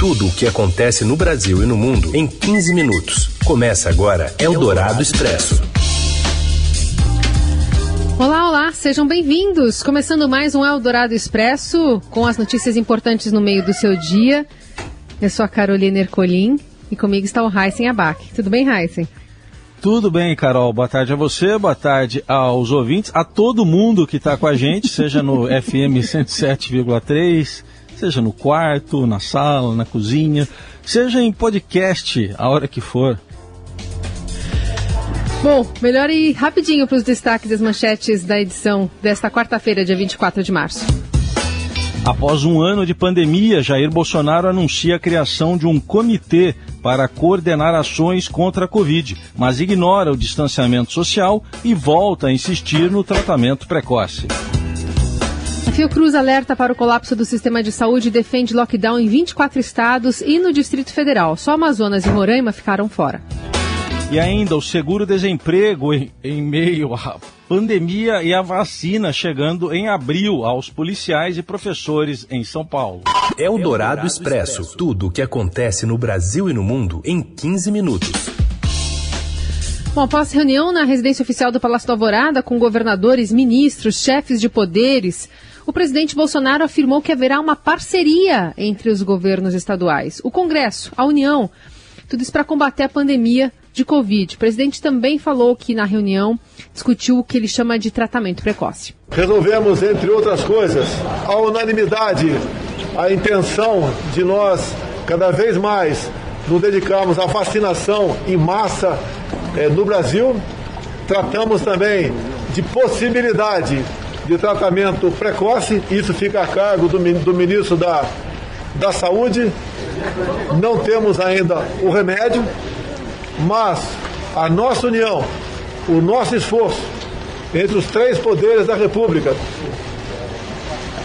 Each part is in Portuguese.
Tudo o que acontece no Brasil e no mundo em 15 minutos. Começa agora Eldorado Expresso. Olá, olá, sejam bem-vindos. Começando mais um Eldorado Expresso com as notícias importantes no meio do seu dia. Eu sou a Carolina Ercolim e comigo está o Heisen Abac. Tudo bem, Heisen? Tudo bem, Carol. Boa tarde a você, boa tarde aos ouvintes, a todo mundo que está com a gente, seja no FM 107,3, seja no quarto, na sala, na cozinha, seja em podcast, a hora que for. Bom, melhor ir rapidinho para os destaques das manchetes da edição desta quarta-feira, dia 24 de março. Após um ano de pandemia, Jair Bolsonaro anuncia a criação de um comitê para coordenar ações contra a Covid, mas ignora o distanciamento social e volta a insistir no tratamento precoce. Fiocruz alerta para o colapso do sistema de saúde e defende lockdown em 24 estados e no Distrito Federal. Só Amazonas e Roraima ficaram fora. E ainda o seguro-desemprego em, em meio à pandemia e a vacina chegando em abril aos policiais e professores em São Paulo. É o Dourado Expresso. Tudo o que acontece no Brasil e no mundo em 15 minutos. Bom, após reunião na residência oficial do Palácio do Alvorada com governadores, ministros, chefes de poderes, o presidente Bolsonaro afirmou que haverá uma parceria entre os governos estaduais, o Congresso, a União, tudo isso para combater a pandemia de Covid. O presidente também falou que na reunião discutiu o que ele chama de tratamento precoce. Resolvemos, entre outras coisas, a unanimidade, a intenção de nós cada vez mais nos dedicarmos à vacinação em massa eh, no Brasil. Tratamos também de possibilidade de tratamento precoce, isso fica a cargo do, do ministro da, da Saúde. Não temos ainda o remédio, mas a nossa união, o nosso esforço entre os três poderes da República,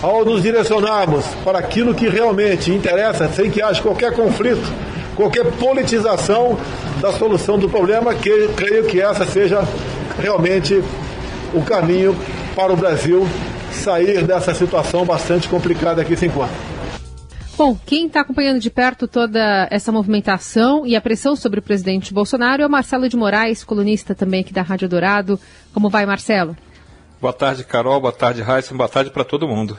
ao nos direcionarmos para aquilo que realmente interessa, sem que haja qualquer conflito, qualquer politização da solução do problema, que creio que essa seja realmente o caminho para o Brasil sair dessa situação bastante complicada que se encontra. Bom, quem está acompanhando de perto toda essa movimentação e a pressão sobre o presidente Bolsonaro é o Marcelo de Moraes, colunista também aqui da Rádio Dourado. Como vai, Marcelo? Boa tarde, Carol. Boa tarde, Raíssa. Boa tarde para todo mundo.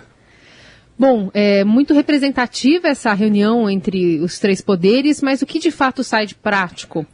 Bom, é muito representativa essa reunião entre os três poderes, mas o que de fato sai de prático?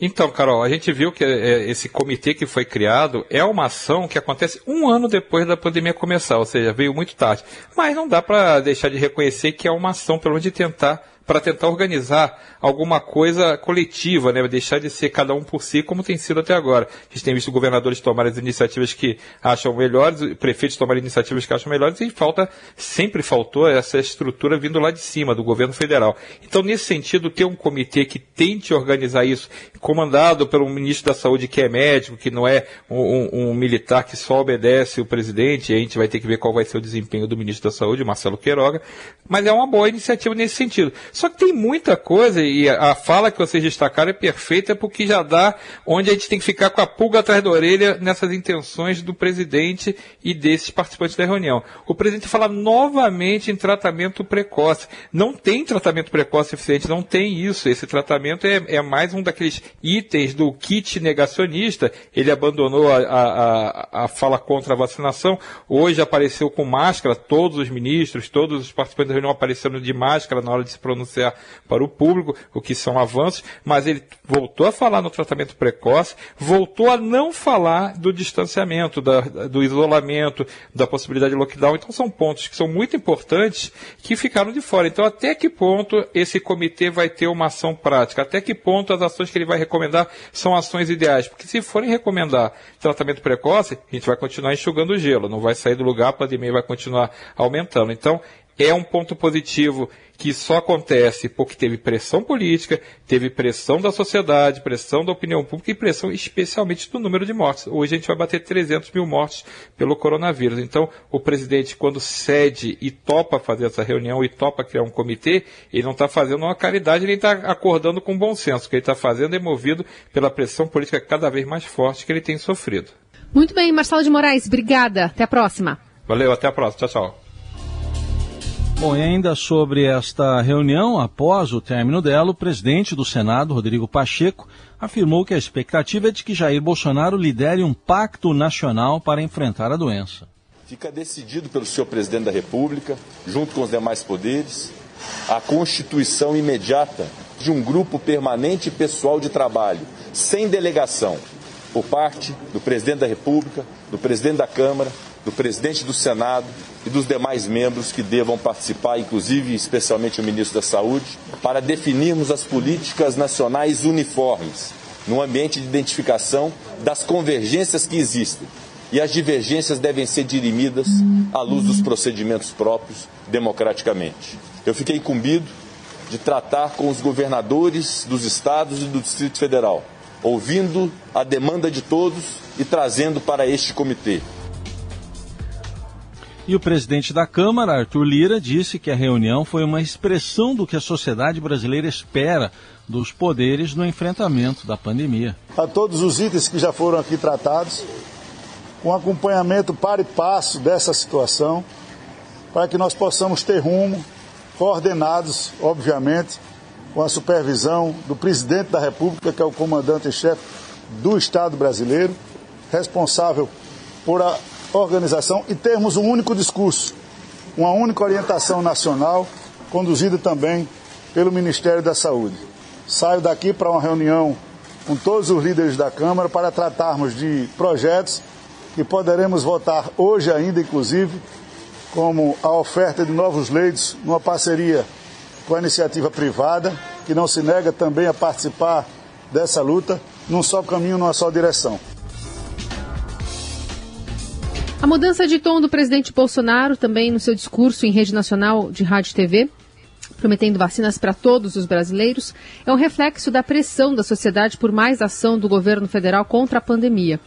Então, Carol, a gente viu que é, esse comitê que foi criado é uma ação que acontece um ano depois da pandemia começar, ou seja, veio muito tarde. Mas não dá para deixar de reconhecer que é uma ação, pelo menos de tentar para tentar organizar alguma coisa coletiva, né? deixar de ser cada um por si, como tem sido até agora. A gente tem visto governadores tomarem as iniciativas que acham melhores, prefeitos tomarem iniciativas que acham melhores, e falta, sempre faltou essa estrutura vindo lá de cima, do governo federal. Então, nesse sentido, ter um comitê que tente organizar isso, comandado pelo ministro da Saúde que é médico, que não é um, um, um militar que só obedece o presidente, a gente vai ter que ver qual vai ser o desempenho do ministro da Saúde, Marcelo Queiroga, mas é uma boa iniciativa nesse sentido. Só que tem muita coisa, e a fala que vocês destacaram é perfeita, porque já dá onde a gente tem que ficar com a pulga atrás da orelha nessas intenções do presidente e desses participantes da reunião. O presidente fala novamente em tratamento precoce. Não tem tratamento precoce eficiente, não tem isso. Esse tratamento é, é mais um daqueles itens do kit negacionista. Ele abandonou a, a, a fala contra a vacinação. Hoje apareceu com máscara, todos os ministros, todos os participantes da reunião apareceram de máscara na hora de se pronunciar anunciar para o público, o que são avanços, mas ele voltou a falar no tratamento precoce, voltou a não falar do distanciamento, da, do isolamento, da possibilidade de lockdown. Então são pontos que são muito importantes que ficaram de fora. Então até que ponto esse comitê vai ter uma ação prática? Até que ponto as ações que ele vai recomendar são ações ideais? Porque se forem recomendar tratamento precoce, a gente vai continuar enxugando o gelo, não vai sair do lugar, a pandemia vai continuar aumentando. Então, é um ponto positivo que só acontece porque teve pressão política, teve pressão da sociedade, pressão da opinião pública e pressão especialmente do número de mortes. Hoje a gente vai bater 300 mil mortes pelo coronavírus. Então, o presidente, quando cede e topa fazer essa reunião e topa criar um comitê, ele não está fazendo uma caridade, ele está acordando com bom senso. O que ele está fazendo é movido pela pressão política cada vez mais forte que ele tem sofrido. Muito bem, Marcelo de Moraes, obrigada. Até a próxima. Valeu, até a próxima. Tchau, tchau. Bom, e ainda sobre esta reunião, após o término dela, o presidente do Senado, Rodrigo Pacheco, afirmou que a expectativa é de que Jair Bolsonaro lidere um pacto nacional para enfrentar a doença. Fica decidido pelo senhor presidente da República, junto com os demais poderes, a constituição imediata de um grupo permanente pessoal de trabalho, sem delegação, por parte do presidente da República, do presidente da Câmara, do presidente do Senado e dos demais membros que devam participar, inclusive especialmente o ministro da Saúde, para definirmos as políticas nacionais uniformes, num ambiente de identificação das convergências que existem. E as divergências devem ser dirimidas à luz dos procedimentos próprios, democraticamente. Eu fiquei incumbido de tratar com os governadores dos estados e do Distrito Federal, ouvindo a demanda de todos e trazendo para este comitê e o presidente da Câmara, Arthur Lira, disse que a reunião foi uma expressão do que a sociedade brasileira espera dos poderes no enfrentamento da pandemia. A todos os itens que já foram aqui tratados, com acompanhamento para e passo dessa situação, para que nós possamos ter rumo, coordenados, obviamente, com a supervisão do presidente da República, que é o comandante-chefe do Estado brasileiro, responsável por a organização e termos um único discurso, uma única orientação nacional, conduzida também pelo Ministério da Saúde. Saio daqui para uma reunião com todos os líderes da Câmara para tratarmos de projetos que poderemos votar hoje ainda, inclusive, como a oferta de novos leitos numa parceria com a iniciativa privada, que não se nega também a participar dessa luta, num só caminho, numa só direção. A mudança de tom do presidente Bolsonaro, também no seu discurso em rede nacional de rádio e TV, prometendo vacinas para todos os brasileiros, é um reflexo da pressão da sociedade por mais ação do governo federal contra a pandemia.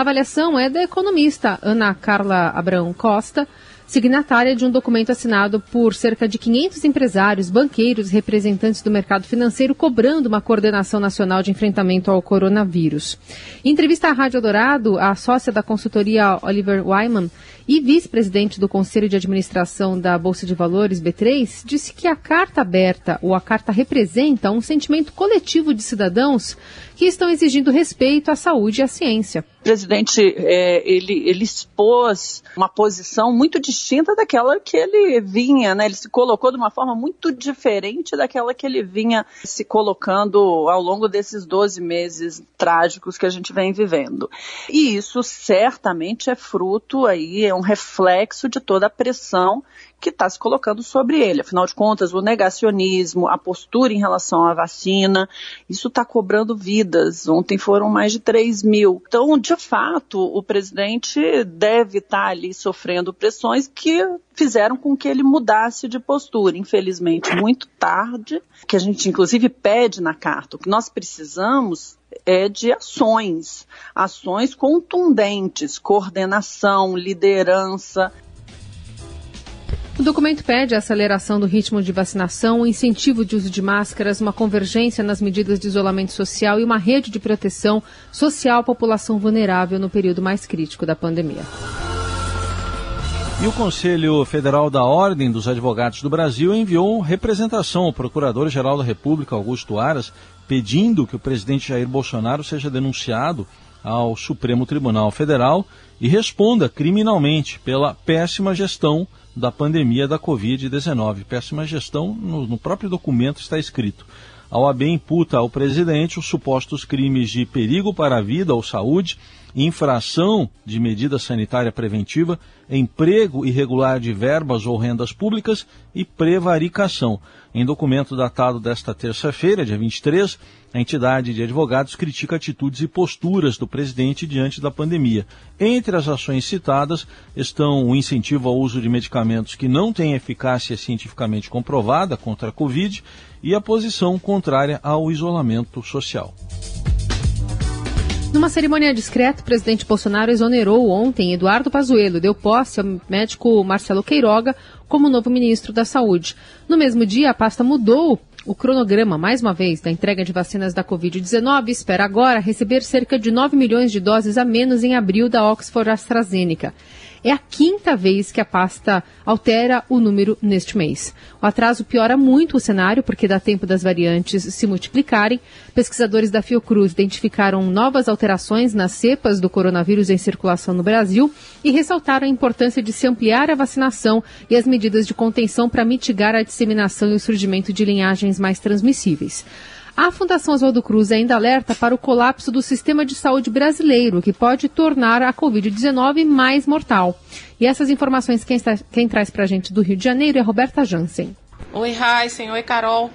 A avaliação é da economista Ana Carla Abrão Costa, signatária de um documento assinado por cerca de 500 empresários, banqueiros e representantes do mercado financeiro cobrando uma coordenação nacional de enfrentamento ao coronavírus. Em entrevista à Rádio Dourado, a sócia da consultoria Oliver Wyman e vice-presidente do Conselho de Administração da Bolsa de Valores, B3, disse que a carta aberta ou a carta representa um sentimento coletivo de cidadãos que estão exigindo respeito à saúde e à ciência. O presidente é, ele, ele expôs uma posição muito distinta daquela que ele vinha, né? Ele se colocou de uma forma muito diferente daquela que ele vinha se colocando ao longo desses 12 meses trágicos que a gente vem vivendo. E isso certamente é fruto aí, é um reflexo de toda a pressão que está se colocando sobre ele. Afinal de contas, o negacionismo, a postura em relação à vacina, isso está cobrando vidas. Ontem foram mais de 3 mil. Então, de fato, o presidente deve estar tá ali sofrendo pressões que fizeram com que ele mudasse de postura. Infelizmente, muito tarde, que a gente inclusive pede na carta. O que nós precisamos é de ações, ações contundentes, coordenação, liderança. Documento pede a aceleração do ritmo de vacinação, o incentivo de uso de máscaras, uma convergência nas medidas de isolamento social e uma rede de proteção social à população vulnerável no período mais crítico da pandemia. E o Conselho Federal da Ordem dos Advogados do Brasil enviou representação ao Procurador-Geral da República, Augusto Aras, pedindo que o presidente Jair Bolsonaro seja denunciado ao Supremo Tribunal Federal e responda criminalmente pela péssima gestão da pandemia da Covid-19. Péssima gestão, no, no próprio documento está escrito. A OAB imputa ao presidente os supostos crimes de perigo para a vida ou saúde, infração de medida sanitária preventiva, emprego irregular de verbas ou rendas públicas e prevaricação. Em documento datado desta terça-feira, dia 23, a entidade de advogados critica atitudes e posturas do presidente diante da pandemia. Entre as ações citadas estão o incentivo ao uso de medicamentos que não têm eficácia cientificamente comprovada contra a Covid e a posição contrária ao isolamento social. Numa cerimônia discreta, o presidente Bolsonaro exonerou ontem Eduardo Pazuello, deu posse ao médico Marcelo Queiroga como novo ministro da Saúde. No mesmo dia, a pasta mudou o cronograma, mais uma vez, da entrega de vacinas da Covid-19 espera agora receber cerca de 9 milhões de doses a menos em abril da Oxford AstraZeneca. É a quinta vez que a pasta altera o número neste mês. O atraso piora muito o cenário, porque dá tempo das variantes se multiplicarem. Pesquisadores da Fiocruz identificaram novas alterações nas cepas do coronavírus em circulação no Brasil e ressaltaram a importância de se ampliar a vacinação e as medidas de contenção para mitigar a disseminação e o surgimento de linhagens mais transmissíveis. A Fundação Oswaldo Cruz ainda alerta para o colapso do sistema de saúde brasileiro, que pode tornar a Covid-19 mais mortal. E essas informações quem, está, quem traz para a gente do Rio de Janeiro é Roberta Jansen. Oi, Heisen. Oi, Carol.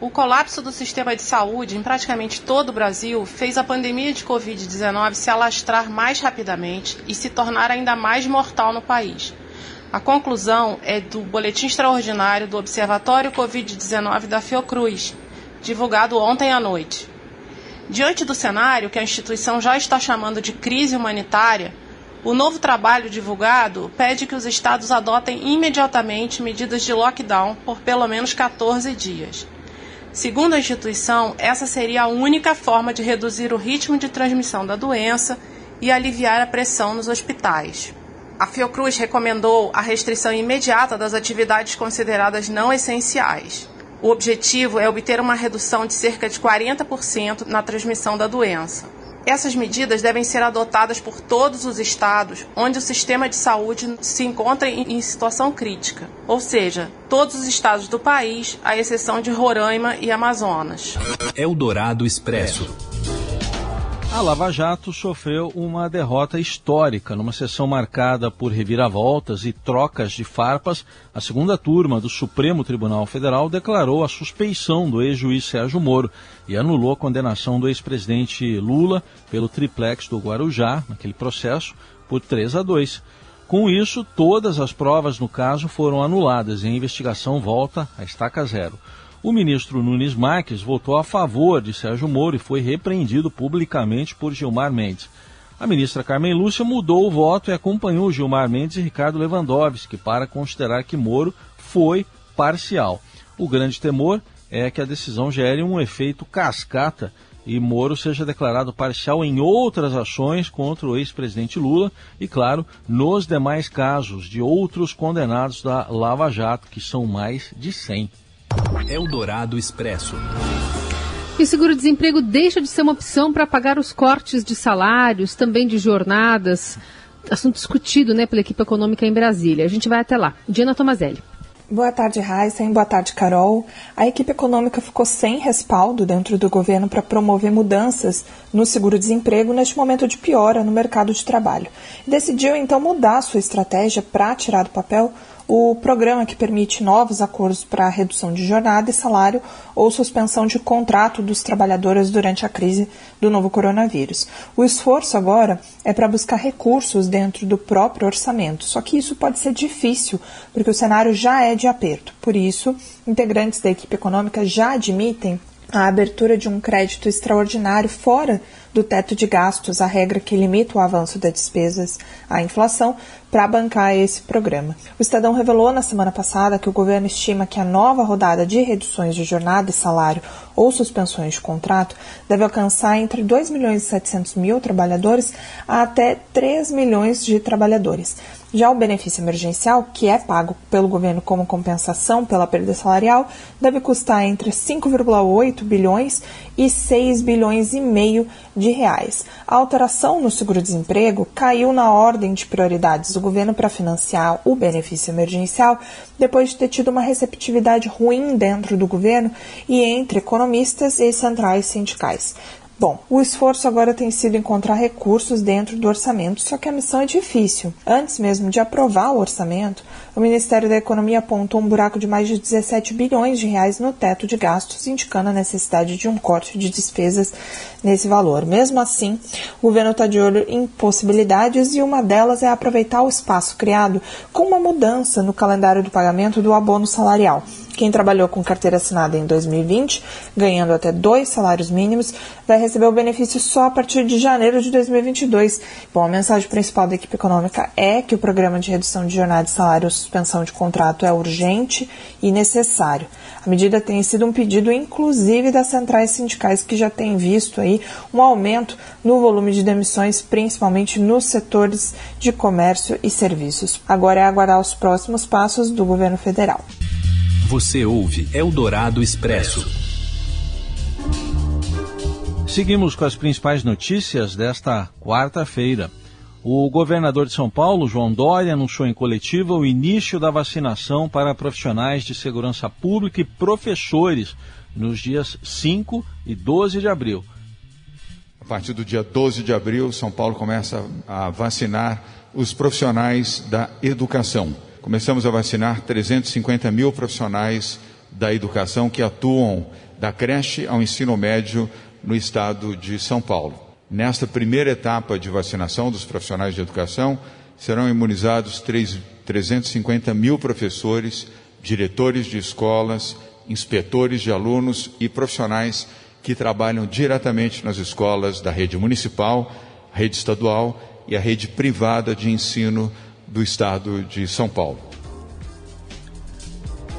O colapso do sistema de saúde em praticamente todo o Brasil fez a pandemia de Covid-19 se alastrar mais rapidamente e se tornar ainda mais mortal no país. A conclusão é do boletim extraordinário do Observatório Covid-19 da Fiocruz, divulgado ontem à noite. Diante do cenário que a instituição já está chamando de crise humanitária, o novo trabalho divulgado pede que os estados adotem imediatamente medidas de lockdown por pelo menos 14 dias. Segundo a instituição, essa seria a única forma de reduzir o ritmo de transmissão da doença e aliviar a pressão nos hospitais. A Fiocruz recomendou a restrição imediata das atividades consideradas não essenciais. O objetivo é obter uma redução de cerca de 40% na transmissão da doença. Essas medidas devem ser adotadas por todos os estados onde o sistema de saúde se encontra em situação crítica, ou seja, todos os estados do país, à exceção de Roraima e Amazonas. Eldorado Expresso. A Lava Jato sofreu uma derrota histórica numa sessão marcada por reviravoltas e trocas de farpas. A segunda turma do Supremo Tribunal Federal declarou a suspeição do ex-juiz Sérgio Moro e anulou a condenação do ex-presidente Lula pelo triplex do Guarujá, naquele processo, por 3 a 2. Com isso, todas as provas no caso foram anuladas e a investigação volta à estaca zero. O ministro Nunes Marques votou a favor de Sérgio Moro e foi repreendido publicamente por Gilmar Mendes. A ministra Carmen Lúcia mudou o voto e acompanhou Gilmar Mendes e Ricardo Lewandowski para considerar que Moro foi parcial. O grande temor é que a decisão gere um efeito cascata e Moro seja declarado parcial em outras ações contra o ex-presidente Lula e, claro, nos demais casos de outros condenados da Lava Jato, que são mais de 100. Eldorado Expresso. E o seguro-desemprego deixa de ser uma opção para pagar os cortes de salários, também de jornadas. Assunto discutido né, pela equipe econômica em Brasília. A gente vai até lá. Diana Tomazelli. Boa tarde, Heisen. Boa tarde, Carol. A equipe econômica ficou sem respaldo dentro do governo para promover mudanças no seguro-desemprego neste momento de piora no mercado de trabalho. Decidiu, então, mudar sua estratégia para tirar do papel o programa que permite novos acordos para redução de jornada e salário ou suspensão de contrato dos trabalhadores durante a crise do novo coronavírus. O esforço agora é para buscar recursos dentro do próprio orçamento, só que isso pode ser difícil, porque o cenário já é de aperto. Por isso, integrantes da equipe econômica já admitem a abertura de um crédito extraordinário fora do teto de gastos, a regra que limita o avanço das despesas à inflação, para bancar esse programa. O Estadão revelou na semana passada que o governo estima que a nova rodada de reduções de jornada e salário ou suspensões de contrato deve alcançar entre 2 milhões e 700 mil trabalhadores a até 3 milhões de trabalhadores. Já o benefício emergencial, que é pago pelo governo como compensação pela perda salarial, deve custar entre 5,8 bilhões e 6 bilhões e meio de reais. A alteração no seguro-desemprego caiu na ordem de prioridades do governo para financiar o benefício emergencial depois de ter tido uma receptividade ruim dentro do governo e entre economistas e centrais sindicais. Bom, o esforço agora tem sido encontrar recursos dentro do orçamento, só que a missão é difícil. Antes mesmo de aprovar o orçamento, o Ministério da Economia apontou um buraco de mais de 17 bilhões de reais no teto de gastos, indicando a necessidade de um corte de despesas nesse valor. Mesmo assim, o governo está de olho em possibilidades e uma delas é aproveitar o espaço criado com uma mudança no calendário do pagamento do abono salarial. Quem trabalhou com carteira assinada em 2020, ganhando até dois salários mínimos, vai receber o benefício só a partir de janeiro de 2022. Bom, a mensagem principal da equipe econômica é que o programa de redução de jornada de salário ou suspensão de contrato é urgente e necessário. A medida tem sido um pedido, inclusive, das centrais sindicais que já têm visto aí um aumento no volume de demissões, principalmente nos setores de comércio e serviços. Agora é aguardar os próximos passos do governo federal. Você ouve Eldorado Expresso. Seguimos com as principais notícias desta quarta-feira. O governador de São Paulo, João Dória, anunciou em coletiva o início da vacinação para profissionais de segurança pública e professores nos dias 5 e 12 de abril. A partir do dia 12 de abril, São Paulo começa a vacinar os profissionais da educação. Começamos a vacinar 350 mil profissionais da educação que atuam da creche ao ensino médio no estado de São Paulo. Nesta primeira etapa de vacinação dos profissionais de educação, serão imunizados 3, 350 mil professores, diretores de escolas, inspetores de alunos e profissionais que trabalham diretamente nas escolas da rede municipal, rede estadual e a rede privada de ensino do estado de São Paulo.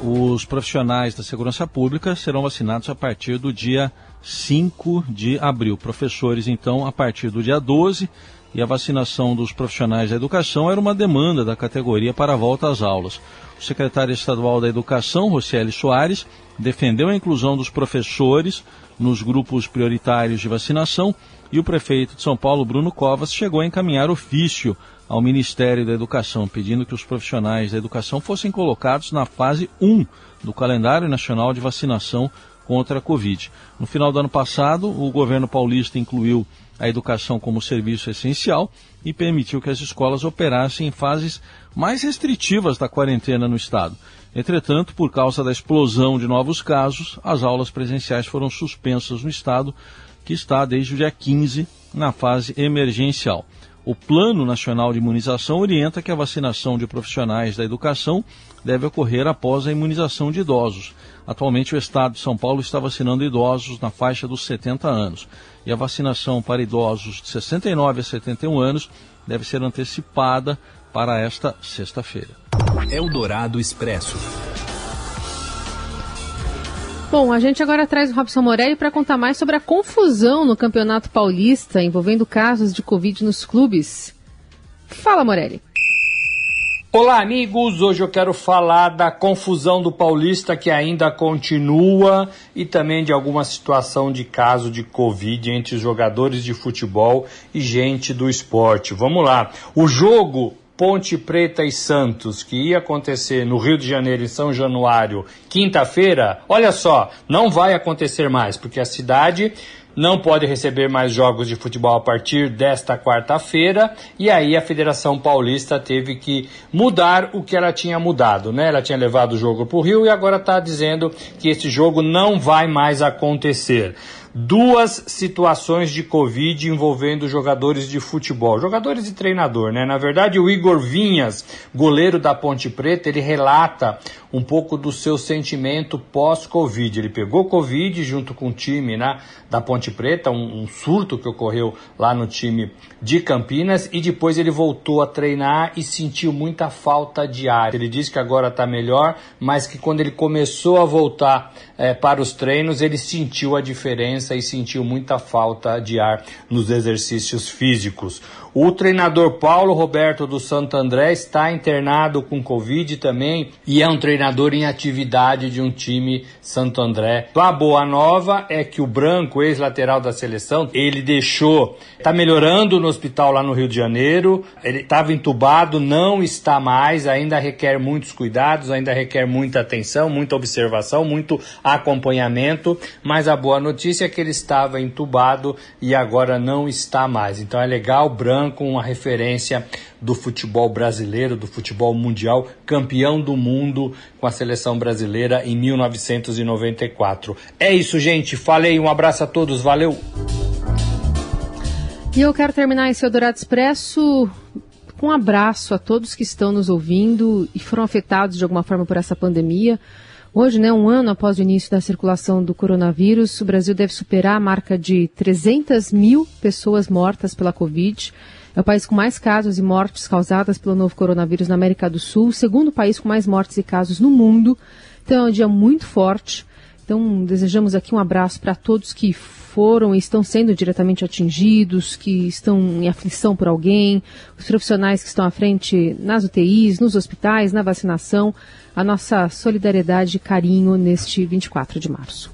Os profissionais da segurança pública serão vacinados a partir do dia 5 de abril. Professores, então, a partir do dia 12, e a vacinação dos profissionais da educação era uma demanda da categoria para a volta às aulas. O secretário estadual da Educação, Rocieli Soares, defendeu a inclusão dos professores nos grupos prioritários de vacinação e o prefeito de São Paulo, Bruno Covas, chegou a encaminhar ofício ao Ministério da Educação, pedindo que os profissionais da educação fossem colocados na fase 1 do calendário nacional de vacinação contra a Covid. No final do ano passado, o governo paulista incluiu a educação como serviço essencial e permitiu que as escolas operassem em fases mais restritivas da quarentena no estado. Entretanto, por causa da explosão de novos casos, as aulas presenciais foram suspensas no estado, que está desde o dia 15 na fase emergencial. O Plano Nacional de Imunização orienta que a vacinação de profissionais da educação deve ocorrer após a imunização de idosos. Atualmente, o estado de São Paulo está vacinando idosos na faixa dos 70 anos. E a vacinação para idosos de 69 a 71 anos deve ser antecipada para esta sexta-feira. Eldorado Expresso. Bom, a gente agora traz o Robson Morelli para contar mais sobre a confusão no Campeonato Paulista envolvendo casos de Covid nos clubes. Fala, Morelli. Olá, amigos! Hoje eu quero falar da confusão do Paulista que ainda continua e também de alguma situação de caso de Covid entre jogadores de futebol e gente do esporte. Vamos lá. O jogo Ponte Preta e Santos, que ia acontecer no Rio de Janeiro, em São Januário, quinta-feira, olha só, não vai acontecer mais, porque a cidade não pode receber mais jogos de futebol a partir desta quarta-feira, e aí a Federação Paulista teve que mudar o que ela tinha mudado, né? Ela tinha levado o jogo para o Rio e agora está dizendo que esse jogo não vai mais acontecer duas situações de Covid envolvendo jogadores de futebol, jogadores e treinador, né? Na verdade, o Igor Vinhas, goleiro da Ponte Preta, ele relata um pouco do seu sentimento pós-Covid. Ele pegou Covid junto com o time né, da Ponte Preta, um, um surto que ocorreu lá no time de Campinas, e depois ele voltou a treinar e sentiu muita falta de ar. Ele disse que agora está melhor, mas que quando ele começou a voltar é, para os treinos, ele sentiu a diferença e sentiu muita falta de ar nos exercícios físicos. O treinador Paulo Roberto do Santo André está internado com Covid também e é um treinador em atividade de um time Santo André. A boa nova é que o Branco, ex-lateral da seleção, ele deixou, está melhorando no hospital lá no Rio de Janeiro, ele estava entubado, não está mais, ainda requer muitos cuidados, ainda requer muita atenção, muita observação, muito acompanhamento, mas a boa notícia é que ele estava entubado e agora não está mais. Então é legal, Branco Branco, uma referência do futebol brasileiro, do futebol mundial, campeão do mundo com a seleção brasileira em 1994. É isso, gente. Falei, um abraço a todos, valeu! E eu quero terminar esse Eldorado Expresso com um abraço a todos que estão nos ouvindo e foram afetados de alguma forma por essa pandemia. Hoje, né, um ano após o início da circulação do coronavírus, o Brasil deve superar a marca de 300 mil pessoas mortas pela Covid. É o país com mais casos e mortes causadas pelo novo coronavírus na América do Sul, o segundo país com mais mortes e casos no mundo. Então é um dia muito forte. Então desejamos aqui um abraço para todos que foram e estão sendo diretamente atingidos, que estão em aflição por alguém, os profissionais que estão à frente nas UTIs, nos hospitais, na vacinação. A nossa solidariedade e carinho neste 24 de março.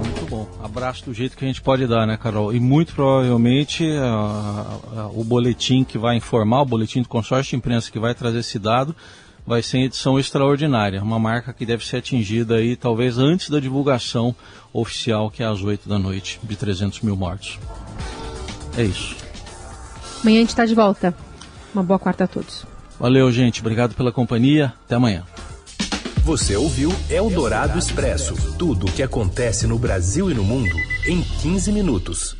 Muito bom. Abraço do jeito que a gente pode dar, né, Carol? E muito provavelmente uh, uh, o boletim que vai informar, o boletim do consórcio de imprensa que vai trazer esse dado, vai ser em edição extraordinária, uma marca que deve ser atingida aí talvez antes da divulgação oficial, que é às 8 da noite, de 300 mil mortos. É isso. Amanhã a gente está de volta. Uma boa quarta a todos. Valeu, gente. Obrigado pela companhia. Até amanhã. Você ouviu Eldorado Expresso tudo o que acontece no Brasil e no mundo em 15 minutos.